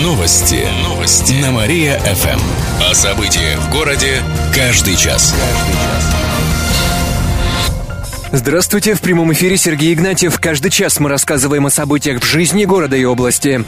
Новости. Новости. На Мария-ФМ. О событиях в городе каждый час. Здравствуйте, в прямом эфире Сергей Игнатьев. Каждый час мы рассказываем о событиях в жизни города и области.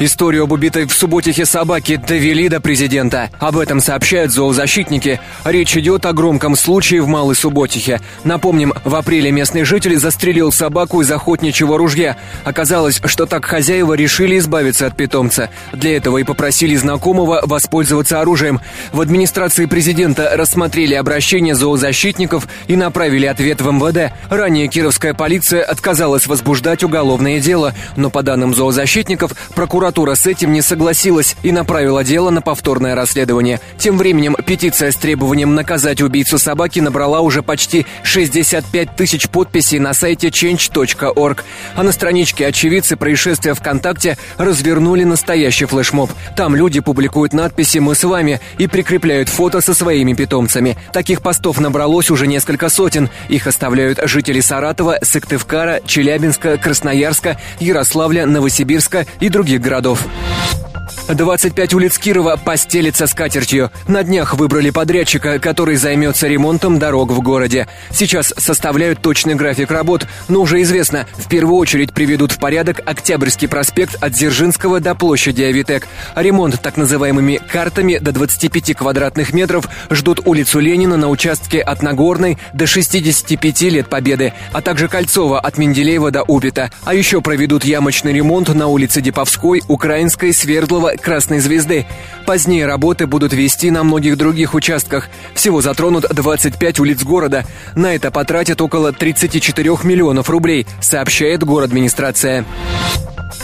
Историю об убитой в Субботихе собаке довели до президента. Об этом сообщают зоозащитники. Речь идет о громком случае в Малой Субботихе. Напомним, в апреле местный житель застрелил собаку из охотничьего ружья. Оказалось, что так хозяева решили избавиться от питомца. Для этого и попросили знакомого воспользоваться оружием. В администрации президента рассмотрели обращение зоозащитников и направили ответ в МВД. Ранее кировская полиция отказалась возбуждать уголовное дело, но по данным зоозащитников прокуратура Прокуратура с этим не согласилась и направила дело на повторное расследование. Тем временем петиция с требованием наказать убийцу собаки набрала уже почти 65 тысяч подписей на сайте change.org. А на страничке очевидцы происшествия ВКонтакте развернули настоящий флешмоб. Там люди публикуют надписи «Мы с вами» и прикрепляют фото со своими питомцами. Таких постов набралось уже несколько сотен. Их оставляют жители Саратова, Сыктывкара, Челябинска, Красноярска, Ярославля, Новосибирска и других городов городов. 25 улиц Кирова постелится скатертью. На днях выбрали подрядчика, который займется ремонтом дорог в городе. Сейчас составляют точный график работ, но уже известно, в первую очередь приведут в порядок Октябрьский проспект от Дзержинского до площади Авитек. ремонт так называемыми картами до 25 квадратных метров ждут улицу Ленина на участке от Нагорной до 65 лет Победы, а также Кольцова от Менделеева до Убита. А еще проведут ямочный ремонт на улице Деповской, Украинской, Свердлова, Красной Звезды. Позднее работы будут вести на многих других участках. Всего затронут 25 улиц города. На это потратят около 34 миллионов рублей, сообщает город администрация.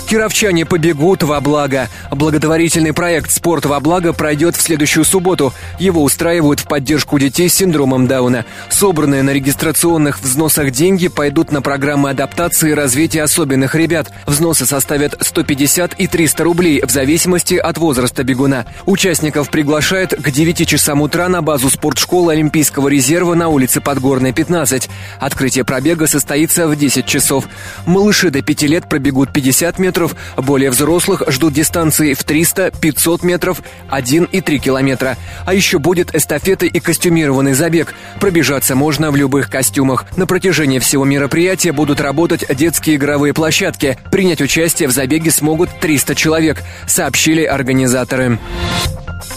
Кировчане побегут во благо. Благотворительный проект «Спорт во благо» пройдет в следующую субботу. Его устраивают в поддержку детей с синдромом Дауна. Собранные на регистрационных взносах деньги пойдут на программы адаптации и развития особенных ребят. Взносы составят 150 и 300 рублей в зависимости от возраста бегуна. Участников приглашают к 9 часам утра на базу спортшколы Олимпийского резерва на улице Подгорной, 15. Открытие пробега состоится в 10 часов. Малыши до 5 лет пробегут 50 метров метров, более взрослых ждут дистанции в 300, 500 метров, 1 и 3 километра. А еще будет эстафеты и костюмированный забег. Пробежаться можно в любых костюмах. На протяжении всего мероприятия будут работать детские игровые площадки. Принять участие в забеге смогут 300 человек, сообщили организаторы.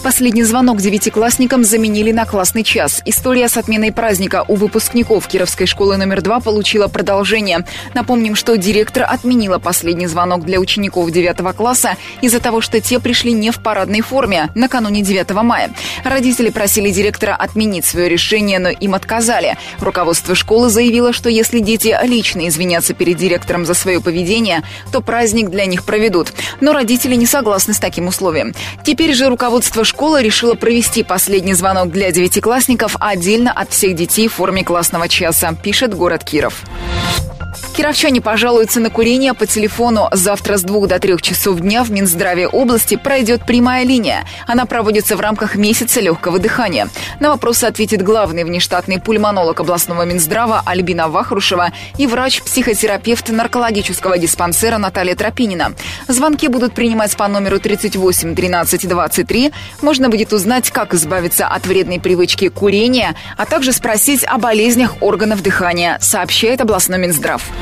Последний звонок девятиклассникам заменили на классный час. История с отменой праздника у выпускников Кировской школы номер два получила продолжение. Напомним, что директор отменила последний звонок для учеников 9 класса из-за того, что те пришли не в парадной форме накануне 9 мая. Родители просили директора отменить свое решение, но им отказали. Руководство школы заявило, что если дети лично извинятся перед директором за свое поведение, то праздник для них проведут. Но родители не согласны с таким условием. Теперь же руководство школы решила провести последний звонок для девятиклассников отдельно от всех детей в форме классного часа, пишет город Киров. Кировчане пожалуются на курение по телефону. Завтра с двух до трех часов дня в Минздраве области пройдет прямая линия. Она проводится в рамках месяца легкого дыхания. На вопросы ответит главный внештатный пульмонолог областного Минздрава Альбина Вахрушева и врач-психотерапевт наркологического диспансера Наталья Тропинина. Звонки будут принимать по номеру 38 13 23. Можно будет узнать, как избавиться от вредной привычки курения, а также спросить о болезнях органов дыхания, сообщает областной Минздрав.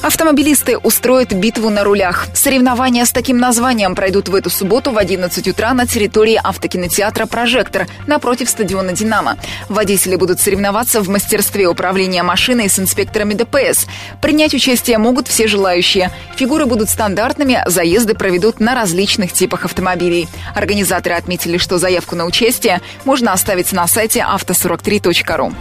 Автомобилисты устроят битву на рулях. Соревнования с таким названием пройдут в эту субботу в 11 утра на территории автокинотеатра «Прожектор» напротив стадиона «Динамо». Водители будут соревноваться в мастерстве управления машиной с инспекторами ДПС. Принять участие могут все желающие. Фигуры будут стандартными, заезды проведут на различных типах автомобилей. Организаторы отметили, что заявку на участие можно оставить на сайте авто43.ру.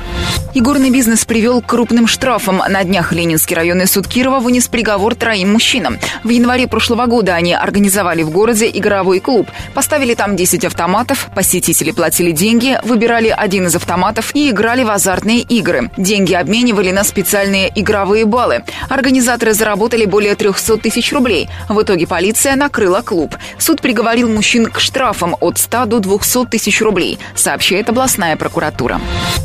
Игорный бизнес привел к крупным штрафам. На днях Ленинский районный суд Кирова Кирова вынес приговор троим мужчинам. В январе прошлого года они организовали в городе игровой клуб. Поставили там 10 автоматов, посетители платили деньги, выбирали один из автоматов и играли в азартные игры. Деньги обменивали на специальные игровые баллы. Организаторы заработали более 300 тысяч рублей. В итоге полиция накрыла клуб. Суд приговорил мужчин к штрафам от 100 до 200 тысяч рублей, сообщает областная прокуратура.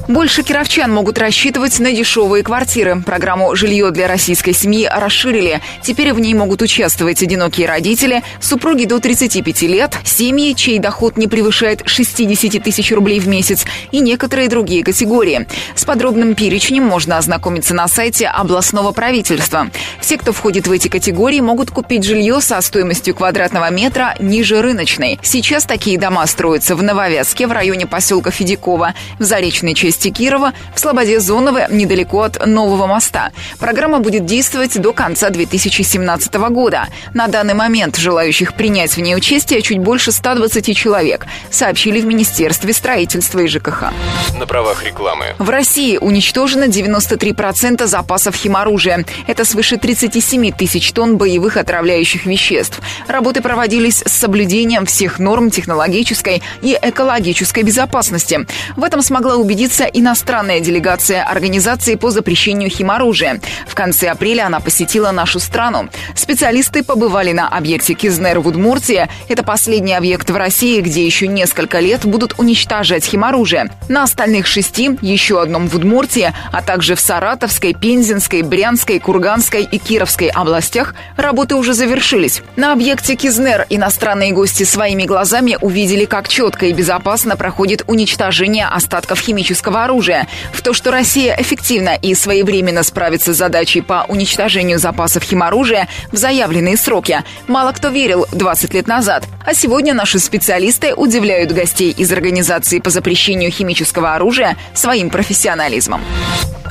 Больше кировчан могут рассчитывать на дешевые квартиры. Программу «Жилье для российской семьи» семьи расширили. Теперь в ней могут участвовать одинокие родители, супруги до 35 лет, семьи, чей доход не превышает 60 тысяч рублей в месяц и некоторые другие категории. С подробным перечнем можно ознакомиться на сайте областного правительства. Все, кто входит в эти категории, могут купить жилье со стоимостью квадратного метра ниже рыночной. Сейчас такие дома строятся в Нововязке, в районе поселка Федякова, в Заречной части Кирова, в Слободе Зоновой, недалеко от Нового моста. Программа будет действовать до конца 2017 года. На данный момент желающих принять в ней участие чуть больше 120 человек, сообщили в Министерстве строительства и ЖКХ. На правах рекламы. В России уничтожено 93% запасов химоружия. Это свыше 37 тысяч тонн боевых отравляющих веществ. Работы проводились с соблюдением всех норм технологической и экологической безопасности. В этом смогла убедиться иностранная делегация Организации по запрещению химоружия. В конце апреля она посетила нашу страну. Специалисты побывали на объекте Кизнер в Удмуртии. Это последний объект в России, где еще несколько лет будут уничтожать химоружие. На остальных шести, еще одном в Удмуртии, а также в Саратовской, Пензенской, Брянской, Курганской и Кировской областях работы уже завершились. На объекте Кизнер иностранные гости своими глазами увидели, как четко и безопасно проходит уничтожение остатков химического оружия. В то, что Россия эффективно и своевременно справится с задачей по уничтожению запасов химоружия в заявленные сроки, мало кто верил 20 лет назад. А сегодня наши специалисты удивляют гостей из Организации по запрещению химического оружия своим профессионализмом.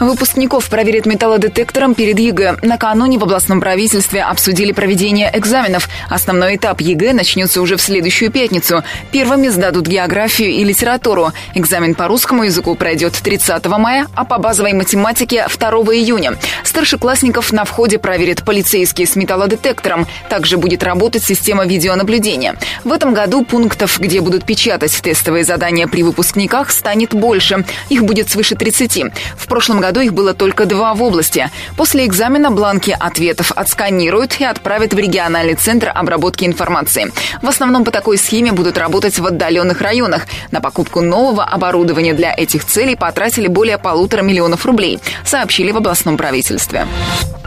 Выпускников проверят металлодетектором перед ЕГЭ. Накануне в областном правительстве обсудили проведение экзаменов. Основной этап ЕГЭ начнется уже в следующую пятницу. Первыми сдадут географию и литературу. Экзамен по русскому языку пройдет 30 мая, а по базовой математике 2 июня. Старшеклассников на входе проверят полицейские с металлодетектором. Также будет работать система видеонаблюдения. В этом году пунктов, где будут печатать тестовые задания при выпускниках, станет больше. Их будет свыше 30. В прошлом году их было только два в области. После экзамена бланки ответов отсканируют и отправят в региональный центр обработки информации. В основном по такой схеме будут работать в отдаленных районах. На покупку нового оборудования для этих целей потратили более полутора миллионов рублей, сообщили в областном правительстве.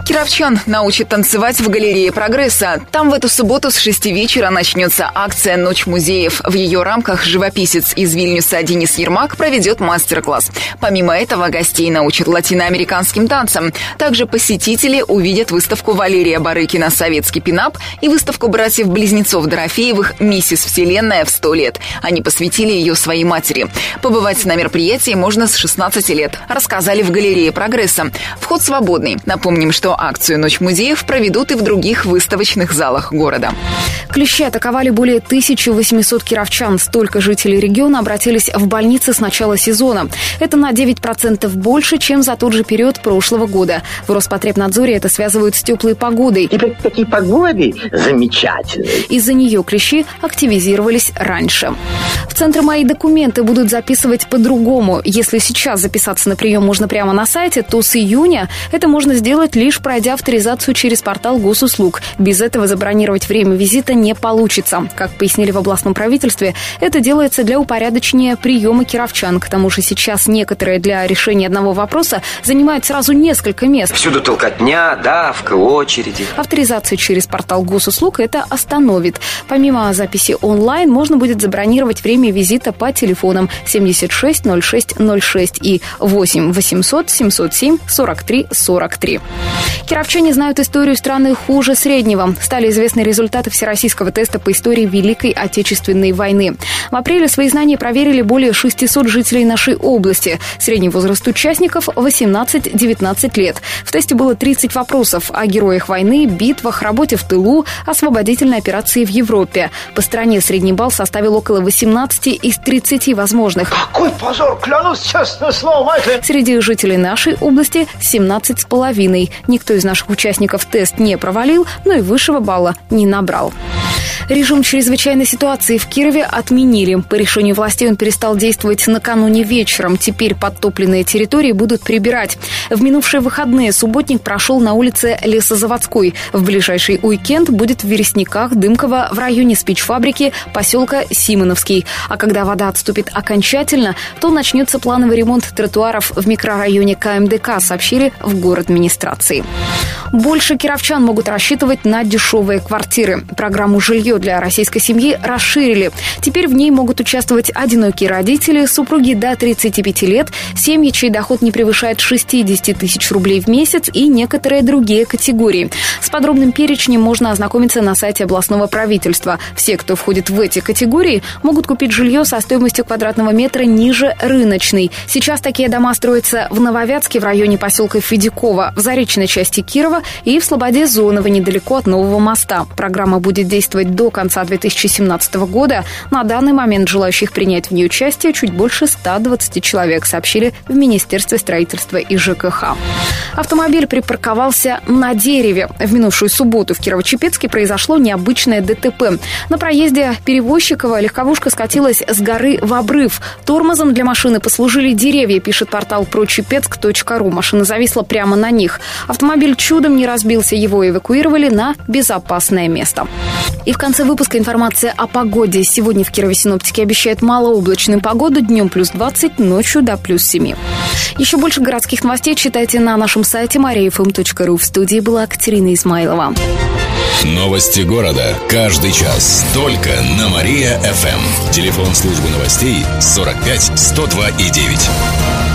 Кировчан научат танцевать в галерее прогресса. Там в эту субботу с 6 вечера начнется акция «Ночь музеев». В ее рамках живописец из Вильнюса Денис Ермак проведет мастер-класс. Помимо этого, гостей научат латиноамериканским танцам. Также посетители увидят выставку Валерия Барыкина «Советский пинап» и выставку братьев-близнецов Дорофеевых «Миссис Вселенная в сто лет». Они посвятили ее своей матери. Побывать на мероприятии можно с 16 лет, рассказали в галерее прогресса. Вход свободный. Напомним, что акцию «Ночь музеев» проведут и в других выставочных залах города. Клещи атаковали более 1800 кировчан. Столько жителей региона обратились в больницы с начала сезона. Это на 9% больше, чем за тот же период прошлого года. В Роспотребнадзоре это связывают с теплой погодой. И при такой погоде замечательной. Из-за нее клещи активизировались раньше. В центр «Мои документы» будут записывать по-другому. Если сейчас записаться на прием можно прямо на сайте, то с июня это можно сделать лишь пройдя авторизацию через портал госуслуг. Без этого забронировать время визита не получится. Как пояснили в областном правительстве, это делается для упорядочения приема кировчан. К тому же сейчас некоторые для решения одного вопроса занимают сразу несколько мест. Всюду толкотня, давка, очереди. Авторизация через портал госуслуг это остановит. Помимо записи онлайн, можно будет забронировать время визита по телефонам 76 06 06 и 8 800 707 43 43. Кировчане знают историю страны хуже среднего. Стали известны результаты всероссийского теста по истории Великой Отечественной войны. В апреле свои знания проверили более 600 жителей нашей области. Средний возраст участников 18-19 лет. В тесте было 30 вопросов о героях войны, битвах, работе в тылу, освободительной операции в Европе. По стране средний балл составил около 18 из 30 возможных. Какой позор, клянусь честное слово, это... Среди жителей нашей области 17 с половиной. Никто из наших участников тест не провалил, но и высшего балла не набрал. Режим чрезвычайной ситуации в Кирове отменили. По решению властей он перестал действовать накануне вечером. Теперь подтопленные территории будут прибирать. В минувшие выходные субботник прошел на улице Лесозаводской. В ближайший уикенд будет в Вересниках, Дымково, в районе спичфабрики, поселка Симоновский. А когда вода отступит окончательно, то начнется плановый ремонт тротуаров в микрорайоне КМДК, сообщили в город администрации. Больше кировчан могут рассчитывать на дешевые квартиры. Программу «Жилье для российской семьи» расширили. Теперь в ней могут участвовать одинокие родители, супруги до 35 лет, семьи, чей доход не превышает 60 тысяч рублей в месяц и некоторые другие категории. С подробным перечнем можно ознакомиться на сайте областного правительства. Все, кто входит в эти категории, могут купить жилье со стоимостью квадратного метра ниже рыночной. Сейчас такие дома строятся в Нововятске в районе поселка Федякова, в заречной части Кирова и в Слободе Зонова недалеко от Нового моста. Программа будет действовать до конца 2017 года. На данный момент желающих принять в ней участие чуть больше 120 человек, сообщили в Министерстве строительства и ЖКХ. Автомобиль припарковался на дереве. В минувшую субботу в Кирово-Чепецке произошло необычное ДТП. На проезде Перевозчикова легковушка скатилась с горы в обрыв. Тормозом для машины послужили деревья, пишет портал прочепецк.ру. Машина зависла прямо на них. Автомобиль чудом не разбился, его эвакуировали на безопасное место. И в конце выпуска информация о погоде. Сегодня в Кирове синоптики обещают малооблачную погоду. Днем плюс 20, ночью до плюс 7. Еще больше городских новостей читайте на нашем сайте mariafm.ru. В студии была Катерина Измайлова. Новости города. Каждый час. Только на Мария-ФМ. Телефон службы новостей 45 102 и 9.